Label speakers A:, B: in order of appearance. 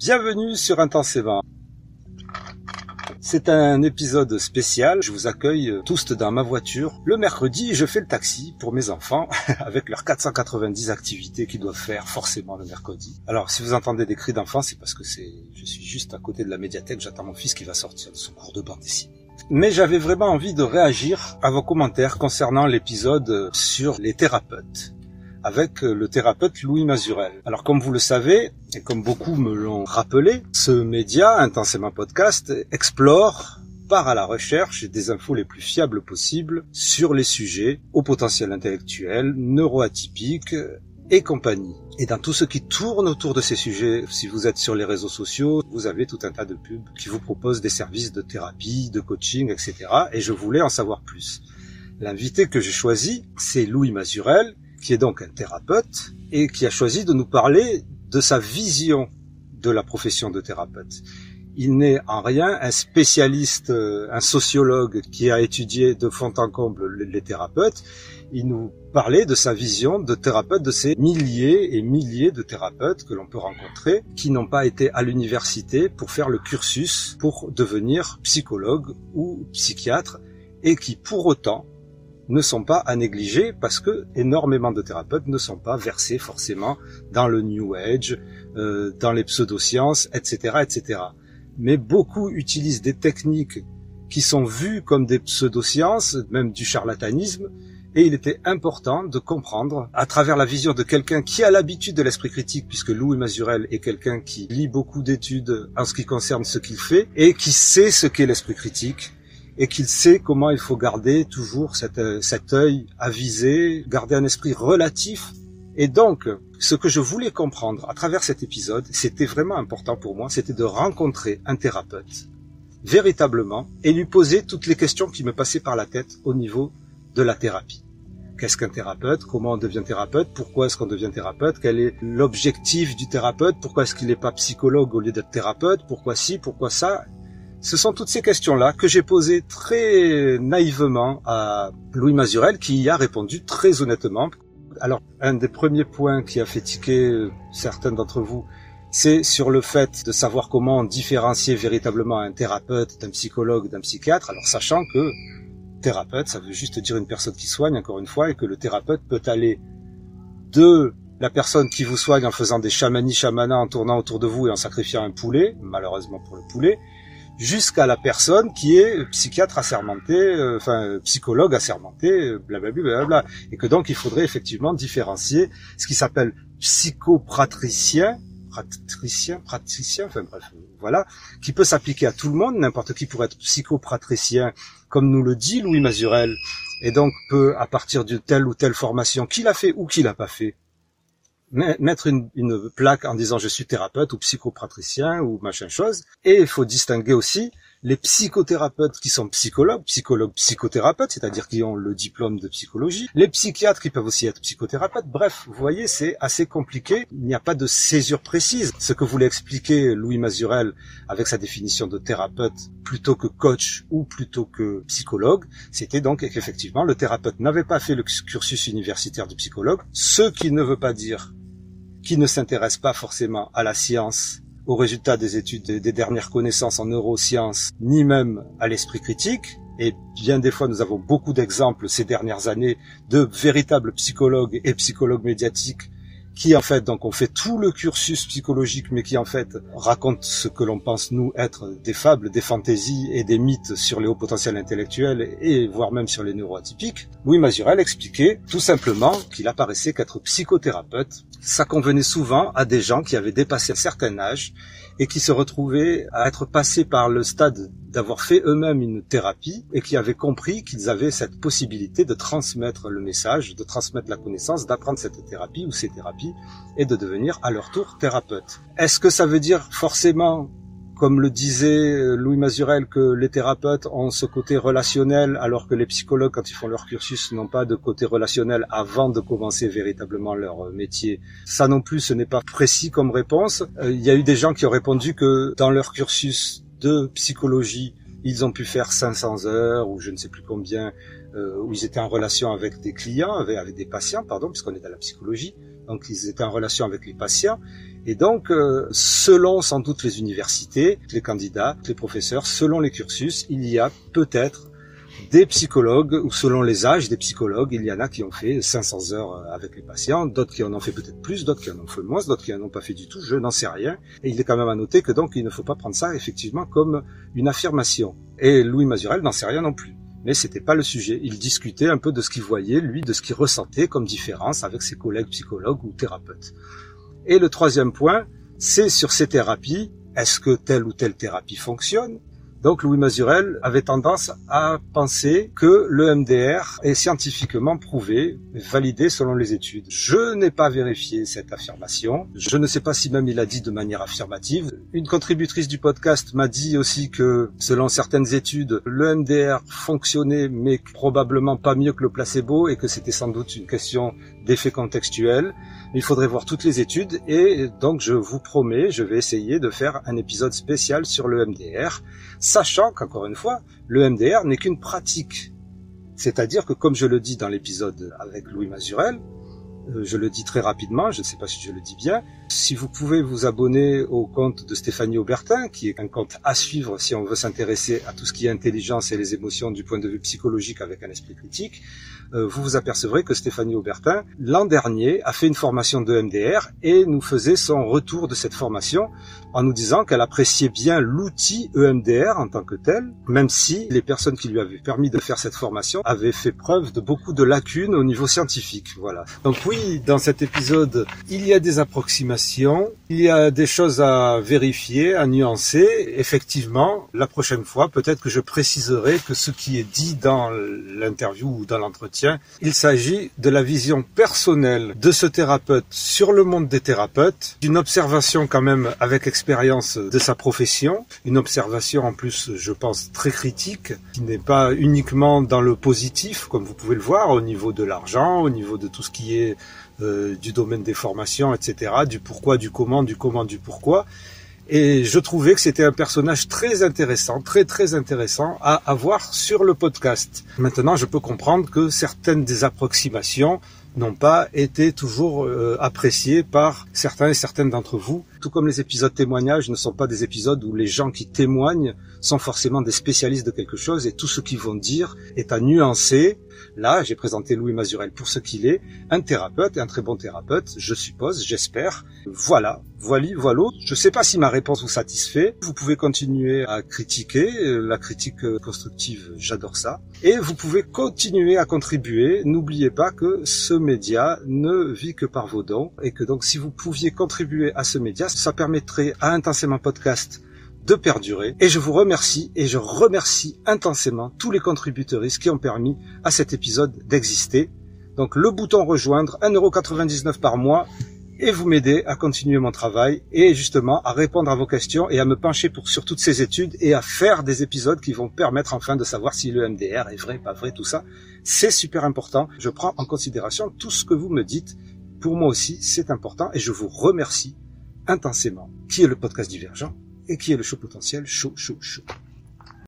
A: Bienvenue sur Intensément. C'est un épisode spécial. Je vous accueille tous dans ma voiture. Le mercredi, je fais le taxi pour mes enfants avec leurs 490 activités qu'ils doivent faire forcément le mercredi. Alors, si vous entendez des cris d'enfants, c'est parce que c'est, je suis juste à côté de la médiathèque. J'attends mon fils qui va sortir de son cours de bande dessinée. Mais j'avais vraiment envie de réagir à vos commentaires concernant l'épisode sur les thérapeutes avec le thérapeute Louis Mazurel. Alors comme vous le savez, et comme beaucoup me l'ont rappelé, ce média, Intensément Podcast, explore part à la recherche des infos les plus fiables possibles sur les sujets au potentiel intellectuel, neuroatypique et compagnie. Et dans tout ce qui tourne autour de ces sujets, si vous êtes sur les réseaux sociaux, vous avez tout un tas de pubs qui vous proposent des services de thérapie, de coaching, etc. Et je voulais en savoir plus. L'invité que j'ai choisi, c'est Louis Mazurel, qui est donc un thérapeute et qui a choisi de nous parler de sa vision de la profession de thérapeute. Il n'est en rien un spécialiste, euh, un sociologue qui a étudié de fond en comble les thérapeutes. Il nous parlait de sa vision de thérapeute, de ces milliers et milliers de thérapeutes que l'on peut rencontrer, qui n'ont pas été à l'université pour faire le cursus pour devenir psychologue ou psychiatre, et qui pour autant ne sont pas à négliger parce que énormément de thérapeutes ne sont pas versés forcément dans le New Age, euh, dans les pseudosciences, etc., etc. Mais beaucoup utilisent des techniques qui sont vues comme des pseudosciences, même du charlatanisme, et il était important de comprendre, à travers la vision de quelqu'un qui a l'habitude de l'esprit critique, puisque Louis Mazurel est quelqu'un qui lit beaucoup d'études en ce qui concerne ce qu'il fait, et qui sait ce qu'est l'esprit critique, et qu'il sait comment il faut garder toujours cet, euh, cet œil avisé, garder un esprit relatif. Et donc, ce que je voulais comprendre à travers cet épisode, c'était vraiment important pour moi, c'était de rencontrer un thérapeute, véritablement, et lui poser toutes les questions qui me passaient par la tête au niveau de la thérapie. Qu'est-ce qu'un thérapeute? Comment on devient thérapeute? Pourquoi est-ce qu'on devient thérapeute? Quel est l'objectif du thérapeute? Pourquoi est-ce qu'il n'est pas psychologue au lieu d'être thérapeute? Pourquoi si Pourquoi ça? Ce sont toutes ces questions-là que j'ai posées très naïvement à Louis Mazurel qui y a répondu très honnêtement. Alors, un des premiers points qui a fait tiquer certains d'entre vous, c'est sur le fait de savoir comment différencier véritablement un thérapeute d'un psychologue, d'un psychiatre, alors sachant que thérapeute, ça veut juste dire une personne qui soigne, encore une fois, et que le thérapeute peut aller de la personne qui vous soigne en faisant des chamani chamana, en tournant autour de vous et en sacrifiant un poulet, malheureusement pour le poulet, jusqu'à la personne qui est psychiatre assermenté, euh, enfin psychologue assermenté, blablabla, et que donc il faudrait effectivement différencier ce qui s'appelle psychopratricien, pratricien, praticien, enfin bref, voilà, qui peut s'appliquer à tout le monde, n'importe qui pourrait être psychopratricien, comme nous le dit Louis Mazurel, et donc peut, à partir de telle ou telle formation qu'il a fait ou qu'il n'a pas fait, mettre une, une, plaque en disant je suis thérapeute ou psychopratricien ou machin chose. Et il faut distinguer aussi les psychothérapeutes qui sont psychologues, psychologues psychothérapeutes, c'est-à-dire qui ont le diplôme de psychologie, les psychiatres qui peuvent aussi être psychothérapeutes. Bref, vous voyez, c'est assez compliqué. Il n'y a pas de césure précise. Ce que voulait expliquer Louis Mazurel avec sa définition de thérapeute plutôt que coach ou plutôt que psychologue, c'était donc qu'effectivement le thérapeute n'avait pas fait le cursus universitaire du psychologue, ce qui ne veut pas dire qui ne s'intéresse pas forcément à la science, aux résultats des études des dernières connaissances en neurosciences, ni même à l'esprit critique. Et bien des fois, nous avons beaucoup d'exemples ces dernières années de véritables psychologues et psychologues médiatiques qui en fait donc ont fait tout le cursus psychologique mais qui en fait racontent ce que l'on pense nous être des fables, des fantaisies et des mythes sur les hauts potentiels intellectuels et voire même sur les neuroatypiques. Louis Mazurel expliquait tout simplement qu'il apparaissait qu'être psychothérapeute ça convenait souvent à des gens qui avaient dépassé un certain âge et qui se retrouvaient à être passés par le stade d'avoir fait eux-mêmes une thérapie et qui avaient compris qu'ils avaient cette possibilité de transmettre le message, de transmettre la connaissance, d'apprendre cette thérapie ou ces thérapies et de devenir à leur tour thérapeute. Est-ce que ça veut dire forcément comme le disait euh, Louis Mazurel, que les thérapeutes ont ce côté relationnel, alors que les psychologues, quand ils font leur cursus, n'ont pas de côté relationnel avant de commencer véritablement leur euh, métier. Ça non plus, ce n'est pas précis comme réponse. Euh, il y a eu des gens qui ont répondu que dans leur cursus de psychologie, ils ont pu faire 500 heures ou je ne sais plus combien, où ils étaient en relation avec des clients, avec, avec des patients, pardon, puisqu'on est dans la psychologie. Donc ils étaient en relation avec les patients Et donc, euh, selon sans doute les universités, les candidats, les professeurs, selon les cursus, il y a peut-être des psychologues, ou selon les âges des psychologues, il y en a qui ont fait 500 heures avec les patients, d'autres qui en ont fait peut-être plus, d'autres qui en ont fait moins, d'autres qui en ont pas fait du tout, je n'en sais rien. Et il est quand même à noter que donc il ne faut pas prendre ça effectivement comme une affirmation. Et Louis Mazurel n'en sait rien non plus. Mais c'était pas le sujet. Il discutait un peu de ce qu'il voyait, lui, de ce qu'il ressentait comme différence avec ses collègues psychologues ou thérapeutes. Et le troisième point, c'est sur ces thérapies. Est-ce que telle ou telle thérapie fonctionne? Donc Louis Mazurel avait tendance à penser que le MDR est scientifiquement prouvé, validé selon les études. Je n'ai pas vérifié cette affirmation. Je ne sais pas si même il a dit de manière affirmative. Une contributrice du podcast m'a dit aussi que selon certaines études, le MDR fonctionnait mais probablement pas mieux que le placebo et que c'était sans doute une question d'effet contextuel. Il faudrait voir toutes les études et donc je vous promets, je vais essayer de faire un épisode spécial sur le MDR sachant qu'encore une fois, le MDR n'est qu'une pratique. C'est-à-dire que, comme je le dis dans l'épisode avec Louis Mazurel, euh, je le dis très rapidement, je ne sais pas si je le dis bien, si vous pouvez vous abonner au compte de Stéphanie Aubertin, qui est un compte à suivre si on veut s'intéresser à tout ce qui est intelligence et les émotions du point de vue psychologique avec un esprit critique, vous vous apercevrez que Stéphanie Aubertin, l'an dernier, a fait une formation de MDR et nous faisait son retour de cette formation en nous disant qu'elle appréciait bien l'outil EMDR en tant que tel, même si les personnes qui lui avaient permis de faire cette formation avaient fait preuve de beaucoup de lacunes au niveau scientifique. Voilà. Donc oui, dans cet épisode, il y a des approximations, il y a des choses à vérifier, à nuancer. Effectivement, la prochaine fois, peut-être que je préciserai que ce qui est dit dans l'interview ou dans l'entretien il s'agit de la vision personnelle de ce thérapeute sur le monde des thérapeutes, d'une observation quand même avec expérience de sa profession, une observation en plus, je pense, très critique, qui n'est pas uniquement dans le positif, comme vous pouvez le voir, au niveau de l'argent, au niveau de tout ce qui est euh, du domaine des formations, etc., du pourquoi, du comment, du comment, du pourquoi. Et je trouvais que c'était un personnage très intéressant, très très intéressant à avoir sur le podcast. Maintenant, je peux comprendre que certaines des approximations n'ont pas été toujours euh, appréciées par certains et certaines d'entre vous. Tout comme les épisodes témoignages ne sont pas des épisodes où les gens qui témoignent sont forcément des spécialistes de quelque chose et tout ce qu'ils vont dire est à nuancer. Là, j'ai présenté Louis Mazurel pour ce qu'il est, un thérapeute et un très bon thérapeute, je suppose, j'espère. Voilà, voilà, voilà. Je ne sais pas si ma réponse vous satisfait. Vous pouvez continuer à critiquer, la critique constructive, j'adore ça. Et vous pouvez continuer à contribuer. N'oubliez pas que ce média ne vit que par vos dons et que donc si vous pouviez contribuer à ce média, ça permettrait à Intensément Podcast de perdurer. Et je vous remercie et je remercie intensément tous les contributeurs qui ont permis à cet épisode d'exister. Donc le bouton rejoindre, 1,99€ par mois, et vous m'aidez à continuer mon travail et justement à répondre à vos questions et à me pencher pour, sur toutes ces études et à faire des épisodes qui vont permettre enfin de savoir si le MDR est vrai, pas vrai, tout ça. C'est super important. Je prends en considération tout ce que vous me dites. Pour moi aussi, c'est important et je vous remercie intensément. Qui est le podcast divergent et qui est le show potentiel chaud, chaud, chaud.